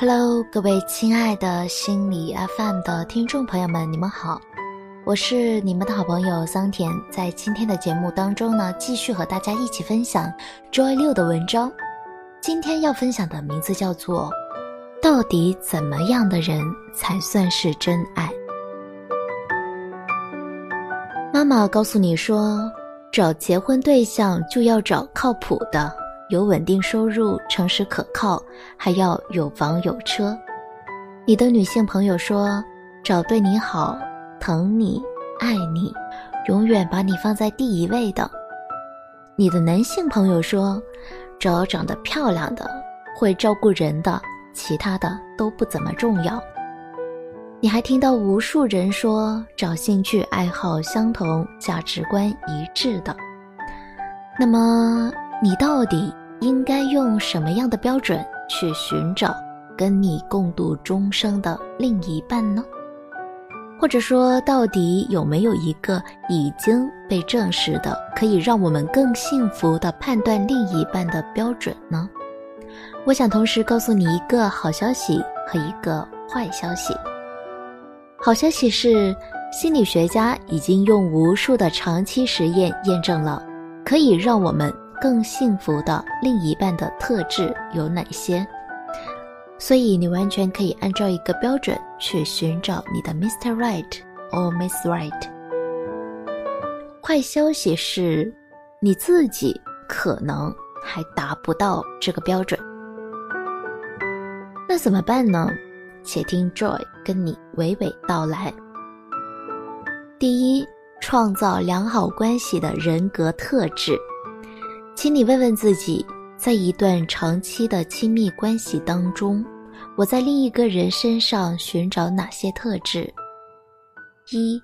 Hello，各位亲爱的心理 FM 的听众朋友们，你们好，我是你们的好朋友桑田。在今天的节目当中呢，继续和大家一起分享 Joy 六的文章。今天要分享的名字叫做《到底怎么样的人才算是真爱》。妈妈告诉你说，找结婚对象就要找靠谱的。有稳定收入、诚实可靠，还要有房有车。你的女性朋友说：“找对你好、疼你、爱你，永远把你放在第一位的。”你的男性朋友说：“找长得漂亮的、会照顾人的，其他的都不怎么重要。”你还听到无数人说：“找兴趣爱好相同、价值观一致的。”那么你到底？应该用什么样的标准去寻找跟你共度终生的另一半呢？或者说，到底有没有一个已经被证实的可以让我们更幸福的判断另一半的标准呢？我想同时告诉你一个好消息和一个坏消息。好消息是，心理学家已经用无数的长期实验验证了，可以让我们。更幸福的另一半的特质有哪些？所以你完全可以按照一个标准去寻找你的 Mr. Right or Miss Right。坏消息是，你自己可能还达不到这个标准。那怎么办呢？且听 Joy 跟你娓娓道来。第一，创造良好关系的人格特质。请你问问自己，在一段长期的亲密关系当中，我在另一个人身上寻找哪些特质？一、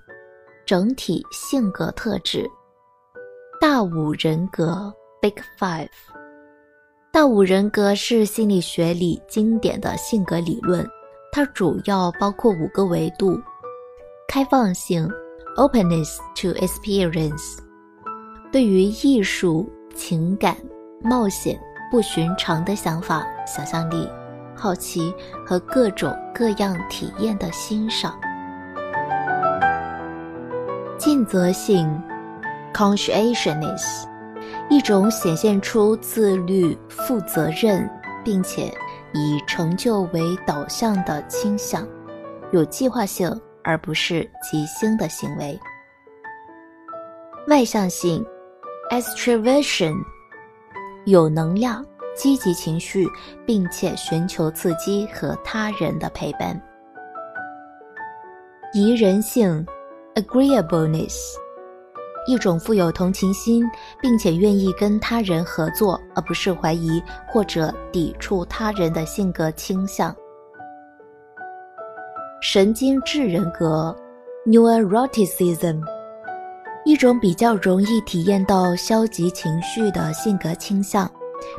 整体性格特质。大五人格 （Big Five）。大五人格是心理学里经典的性格理论，它主要包括五个维度：开放性 （Openness to Experience），对于艺术。情感、冒险、不寻常的想法、想象力、好奇和各种各样体验的欣赏。尽责性 （conscientiousness），一种显现出自律、负责任，并且以成就为导向的倾向，有计划性而不是即兴的行为。外向性。extraversion，有能量、积极情绪，并且寻求刺激和他人的陪伴。宜人性，agreeableness，一种富有同情心，并且愿意跟他人合作，而不是怀疑或者抵触他人的性格倾向。神经质人格，neuroticism。一种比较容易体验到消极情绪的性格倾向，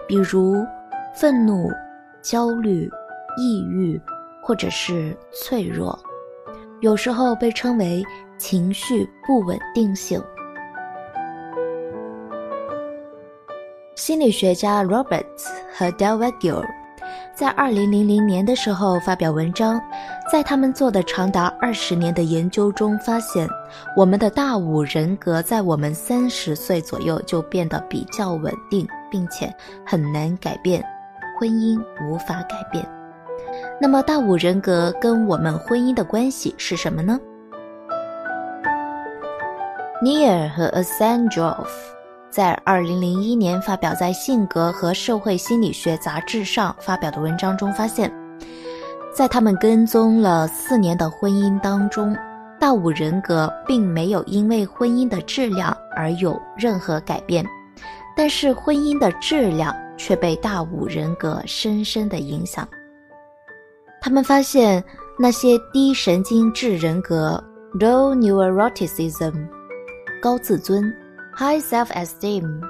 比如愤怒、焦虑、抑郁，或者是脆弱，有时候被称为情绪不稳定性。心理学家 Roberts 和 Delvecchio 在2000年的时候发表文章。在他们做的长达二十年的研究中，发现我们的大五人格在我们三十岁左右就变得比较稳定，并且很难改变，婚姻无法改变。那么，大五人格跟我们婚姻的关系是什么呢？尼尔和 a s a n d r o v 在二零零一年发表在《性格和社会心理学》杂志上发表的文章中发现。在他们跟踪了四年的婚姻当中，大五人格并没有因为婚姻的质量而有任何改变，但是婚姻的质量却被大五人格深深的影响。他们发现那些低神经质人格 （low neuroticism）、高自尊 （high self-esteem）、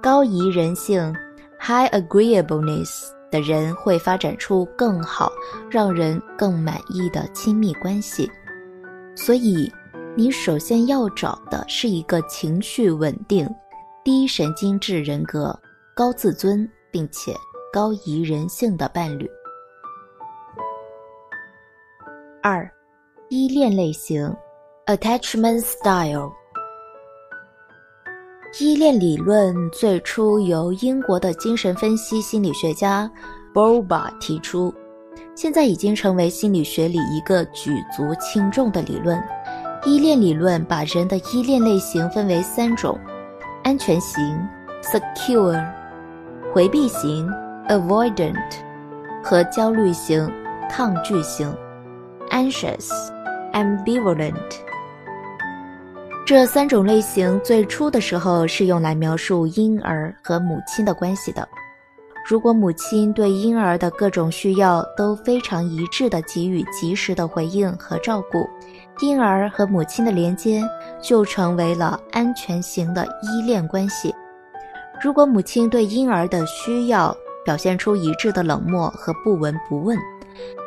高宜人性 （high agreeableness）。的人会发展出更好、让人更满意的亲密关系，所以你首先要找的是一个情绪稳定、低神经质人格、高自尊并且高宜人性的伴侣。二，依恋类型，attachment style。依恋理论最初由英国的精神分析心理学家 b o b a 提出，现在已经成为心理学里一个举足轻重的理论。依恋理论把人的依恋类型分为三种：安全型 （secure）、回避型 （avoidant） 和焦虑型、抗拒型 （anxious, ambivalent）。这三种类型最初的时候是用来描述婴儿和母亲的关系的。如果母亲对婴儿的各种需要都非常一致地给予及时的回应和照顾，婴儿和母亲的连接就成为了安全型的依恋关系。如果母亲对婴儿的需要表现出一致的冷漠和不闻不问，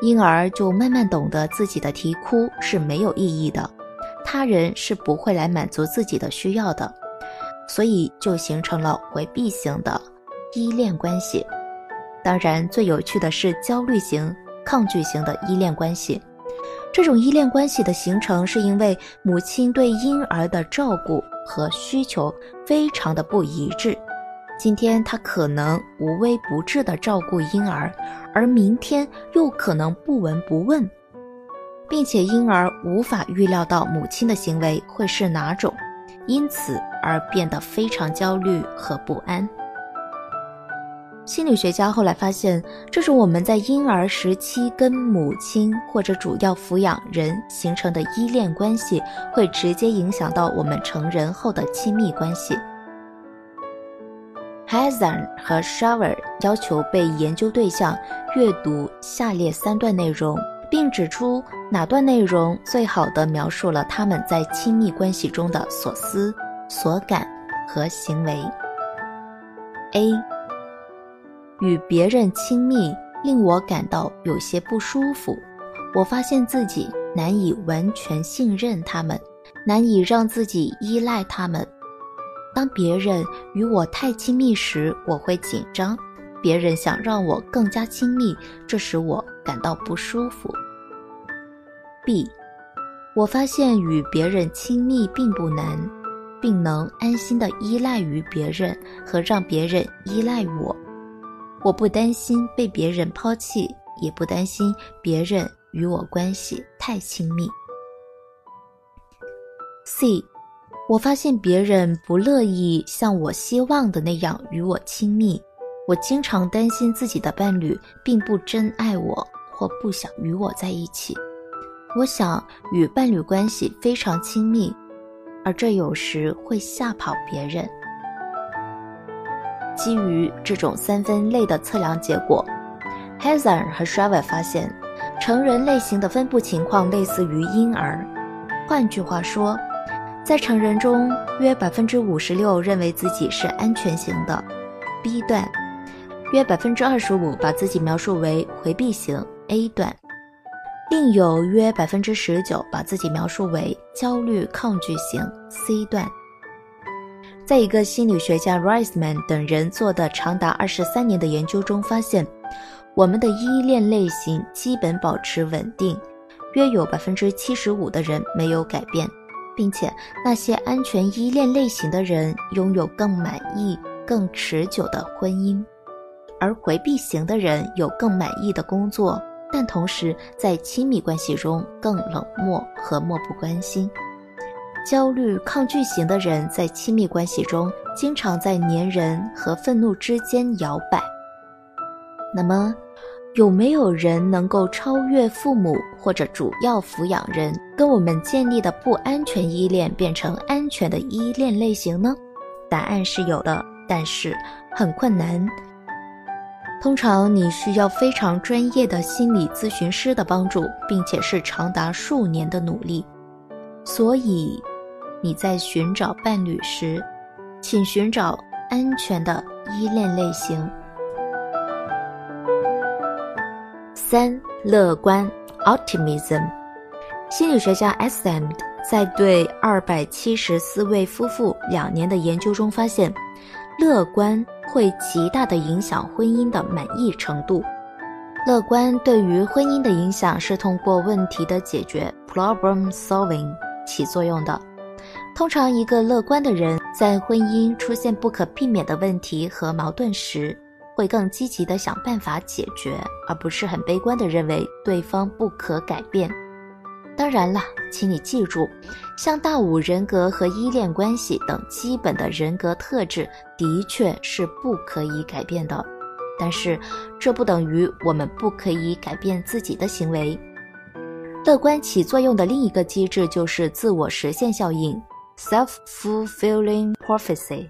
婴儿就慢慢懂得自己的啼哭是没有意义的，他人是不会来满足自己的需要的，所以就形成了回避型的。依恋关系，当然最有趣的是焦虑型、抗拒型的依恋关系。这种依恋关系的形成，是因为母亲对婴儿的照顾和需求非常的不一致。今天她可能无微不至的照顾婴儿，而明天又可能不闻不问，并且婴儿无法预料到母亲的行为会是哪种，因此而变得非常焦虑和不安。心理学家后来发现，这是我们在婴儿时期跟母亲或者主要抚养人形成的依恋关系，会直接影响到我们成人后的亲密关系。Hazan 和 Shaver 要求被研究对象阅读下列三段内容，并指出哪段内容最好的描述了他们在亲密关系中的所思、所感和行为。A 与别人亲密令我感到有些不舒服，我发现自己难以完全信任他们，难以让自己依赖他们。当别人与我太亲密时，我会紧张；别人想让我更加亲密，这使我感到不舒服。B，我发现与别人亲密并不难，并能安心的依赖于别人和让别人依赖我。我不担心被别人抛弃，也不担心别人与我关系太亲密。C，我发现别人不乐意像我希望的那样与我亲密，我经常担心自己的伴侣并不真爱我或不想与我在一起。我想与伴侣关系非常亲密，而这有时会吓跑别人。基于这种三分类的测量结果 h a z a r 和 Shriver 发现，成人类型的分布情况类似于婴儿。换句话说，在成人中，约百分之五十六认为自己是安全型的 B 段，约百分之二十五把自己描述为回避型 A 段，另有约百分之十九把自己描述为焦虑抗拒型 C 段。在一个心理学家 Riceman 等人做的长达二十三年的研究中发现，我们的依恋类型基本保持稳定，约有百分之七十五的人没有改变，并且那些安全依恋类型的人拥有更满意、更持久的婚姻，而回避型的人有更满意的工作，但同时在亲密关系中更冷漠和漠不关心。焦虑抗拒型的人在亲密关系中经常在粘人和愤怒之间摇摆。那么，有没有人能够超越父母或者主要抚养人跟我们建立的不安全依恋，变成安全的依恋类型呢？答案是有的，但是很困难。通常你需要非常专业的心理咨询师的帮助，并且是长达数年的努力。所以。你在寻找伴侣时，请寻找安全的依恋类型。三、乐观 （optimism）。心理学家 S.M. 在对二百七十四位夫妇两年的研究中发现，乐观会极大的影响婚姻的满意程度。乐观对于婚姻的影响是通过问题的解决 （problem solving） 起作用的。通常，一个乐观的人在婚姻出现不可避免的问题和矛盾时，会更积极地想办法解决，而不是很悲观地认为对方不可改变。当然了，请你记住，像大五人格和依恋关系等基本的人格特质的确是不可以改变的，但是这不等于我们不可以改变自己的行为。乐观起作用的另一个机制就是自我实现效应。Self-fulfilling prophecy。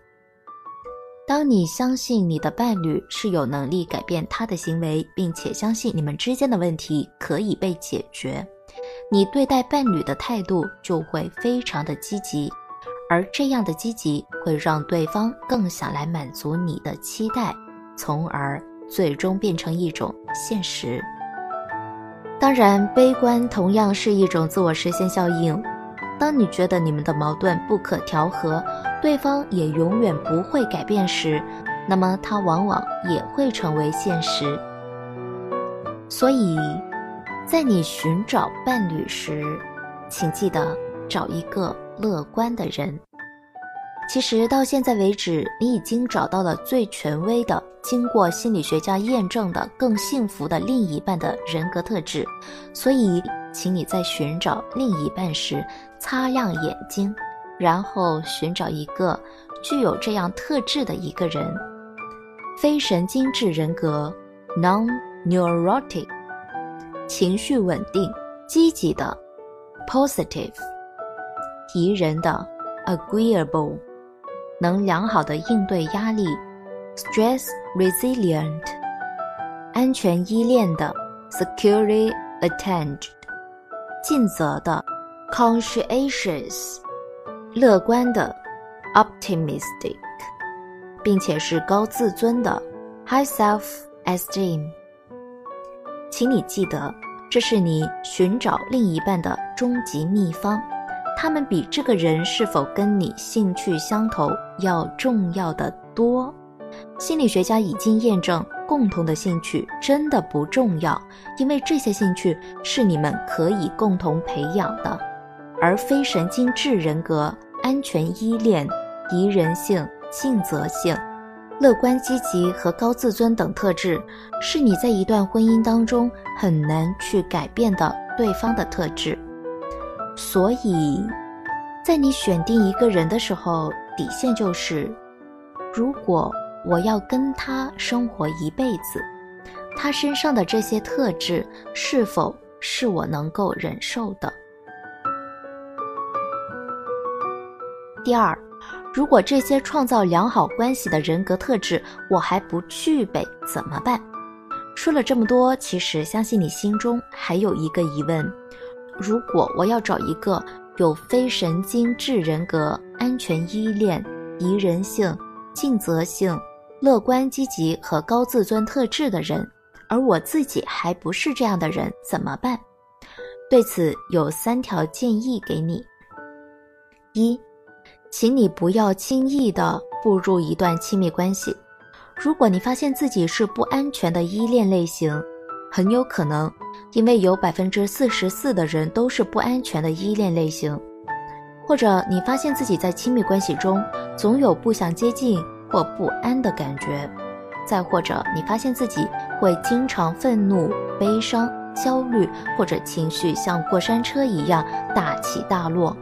当你相信你的伴侣是有能力改变他的行为，并且相信你们之间的问题可以被解决，你对待伴侣的态度就会非常的积极，而这样的积极会让对方更想来满足你的期待，从而最终变成一种现实。当然，悲观同样是一种自我实现效应。当你觉得你们的矛盾不可调和，对方也永远不会改变时，那么它往往也会成为现实。所以，在你寻找伴侣时，请记得找一个乐观的人。其实到现在为止，你已经找到了最权威的、经过心理学家验证的更幸福的另一半的人格特质。所以，请你在寻找另一半时，擦亮眼睛，然后寻找一个具有这样特质的一个人：非神经质人格 （non-neurotic），情绪稳定、积极的 （positive），宜人的 （agreeable）。能良好的应对压力，stress resilient；安全依恋的，securely attached；尽责的，conscientious；乐观的，optimistic；并且是高自尊的，high self-esteem。请你记得，这是你寻找另一半的终极秘方。他们比这个人是否跟你兴趣相投要重要的多。心理学家已经验证，共同的兴趣真的不重要，因为这些兴趣是你们可以共同培养的。而非神经质人格、安全依恋、宜人性、尽责性、乐观积极和高自尊等特质，是你在一段婚姻当中很难去改变的对方的特质。所以，在你选定一个人的时候，底线就是：如果我要跟他生活一辈子，他身上的这些特质是否是我能够忍受的？第二，如果这些创造良好关系的人格特质我还不具备，怎么办？说了这么多，其实相信你心中还有一个疑问。如果我要找一个有非神经质人格、安全依恋、宜人性、尽责性、乐观积极和高自尊特质的人，而我自己还不是这样的人，怎么办？对此有三条建议给你：一，请你不要轻易的步入一段亲密关系。如果你发现自己是不安全的依恋类型，很有可能，因为有百分之四十四的人都是不安全的依恋类型，或者你发现自己在亲密关系中总有不想接近或不安的感觉，再或者你发现自己会经常愤怒、悲伤、焦虑，或者情绪像过山车一样大起大落，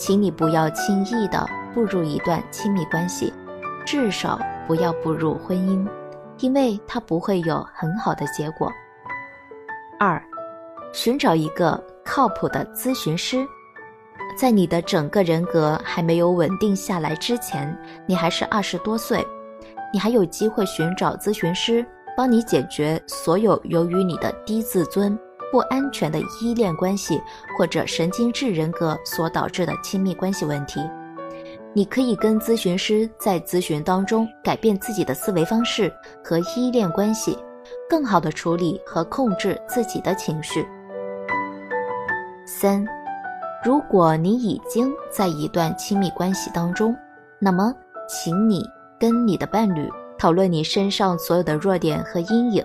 请你不要轻易的步入一段亲密关系，至少不要步入婚姻，因为它不会有很好的结果。二，寻找一个靠谱的咨询师。在你的整个人格还没有稳定下来之前，你还是二十多岁，你还有机会寻找咨询师，帮你解决所有由于你的低自尊、不安全的依恋关系或者神经质人格所导致的亲密关系问题。你可以跟咨询师在咨询当中改变自己的思维方式和依恋关系。更好的处理和控制自己的情绪。三，如果你已经在一段亲密关系当中，那么，请你跟你的伴侣讨论你身上所有的弱点和阴影，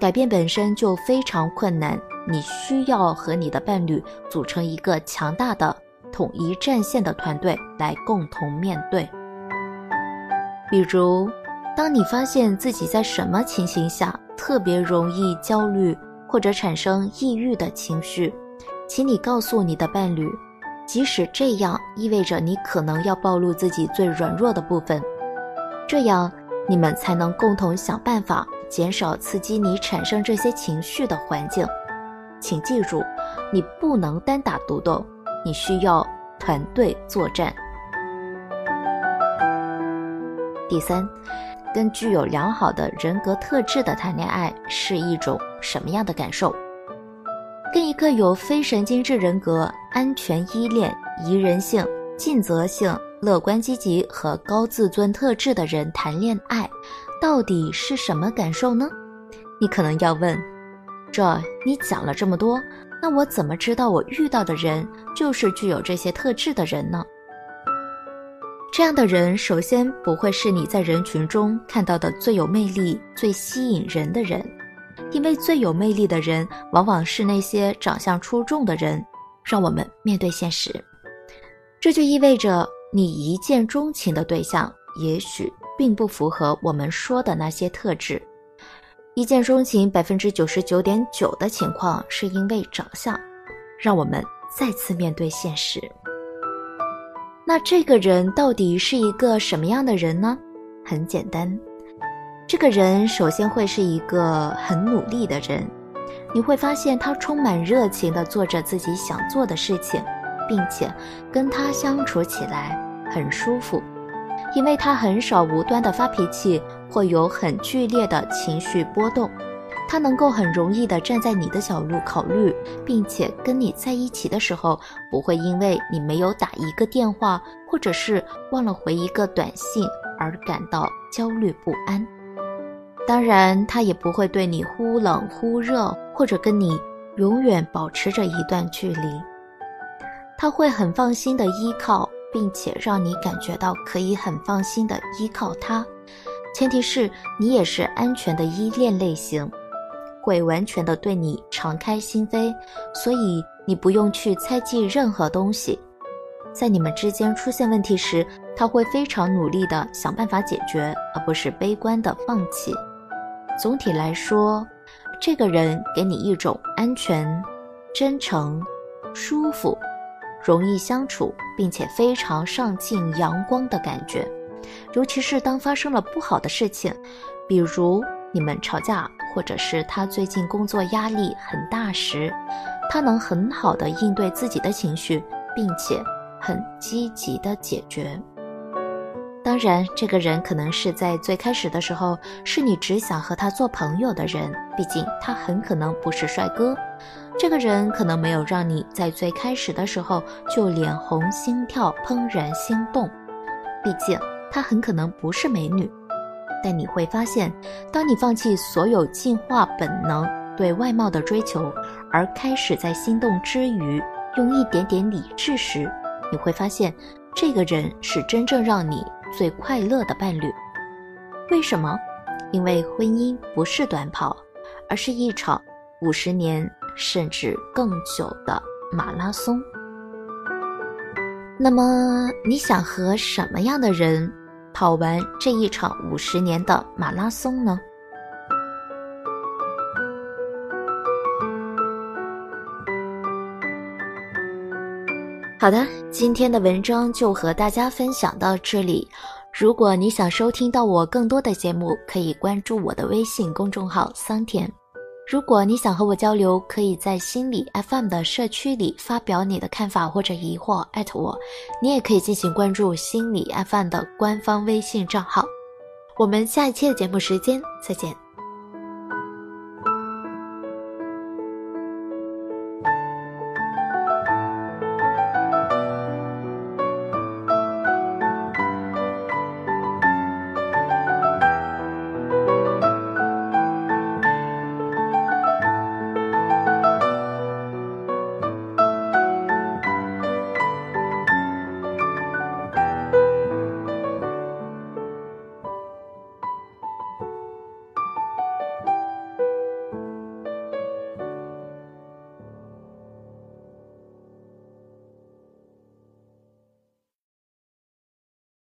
改变本身就非常困难，你需要和你的伴侣组成一个强大的统一战线的团队来共同面对。比如，当你发现自己在什么情形下特别容易焦虑或者产生抑郁的情绪，请你告诉你的伴侣，即使这样意味着你可能要暴露自己最软弱的部分，这样你们才能共同想办法减少刺激你产生这些情绪的环境。请记住，你不能单打独斗，你需要团队作战。第三，跟具有良好的人格特质的谈恋爱是一种什么样的感受？跟一个有非神经质人格、安全依恋、宜人性、尽责性、乐观积极和高自尊特质的人谈恋爱，到底是什么感受呢？你可能要问：这你讲了这么多，那我怎么知道我遇到的人就是具有这些特质的人呢？这样的人，首先不会是你在人群中看到的最有魅力、最吸引人的人。因为最有魅力的人，往往是那些长相出众的人。让我们面对现实，这就意味着你一见钟情的对象，也许并不符合我们说的那些特质。一见钟情百分之九十九点九的情况是因为长相。让我们再次面对现实。那这个人到底是一个什么样的人呢？很简单。这个人首先会是一个很努力的人，你会发现他充满热情地做着自己想做的事情，并且跟他相处起来很舒服，因为他很少无端的发脾气，会有很剧烈的情绪波动，他能够很容易的站在你的角度考虑，并且跟你在一起的时候不会因为你没有打一个电话，或者是忘了回一个短信而感到焦虑不安。当然，他也不会对你忽冷忽热，或者跟你永远保持着一段距离。他会很放心的依靠，并且让你感觉到可以很放心的依靠他。前提是你也是安全的依恋类型，会完全的对你敞开心扉，所以你不用去猜忌任何东西。在你们之间出现问题时，他会非常努力的想办法解决，而不是悲观的放弃。总体来说，这个人给你一种安全、真诚、舒服、容易相处，并且非常上进、阳光的感觉。尤其是当发生了不好的事情，比如你们吵架，或者是他最近工作压力很大时，他能很好的应对自己的情绪，并且很积极的解决。当然，这个人可能是在最开始的时候是你只想和他做朋友的人，毕竟他很可能不是帅哥。这个人可能没有让你在最开始的时候就脸红心跳、怦然心动，毕竟他很可能不是美女。但你会发现，当你放弃所有进化本能对外貌的追求，而开始在心动之余用一点点理智时，你会发现，这个人是真正让你。最快乐的伴侣，为什么？因为婚姻不是短跑，而是一场五十年甚至更久的马拉松。那么，你想和什么样的人跑完这一场五十年的马拉松呢？好的，今天的文章就和大家分享到这里。如果你想收听到我更多的节目，可以关注我的微信公众号桑田。如果你想和我交流，可以在心理 FM 的社区里发表你的看法或者疑惑，艾特我。你也可以进行关注心理 FM 的官方微信账号。我们下一期的节目时间再见。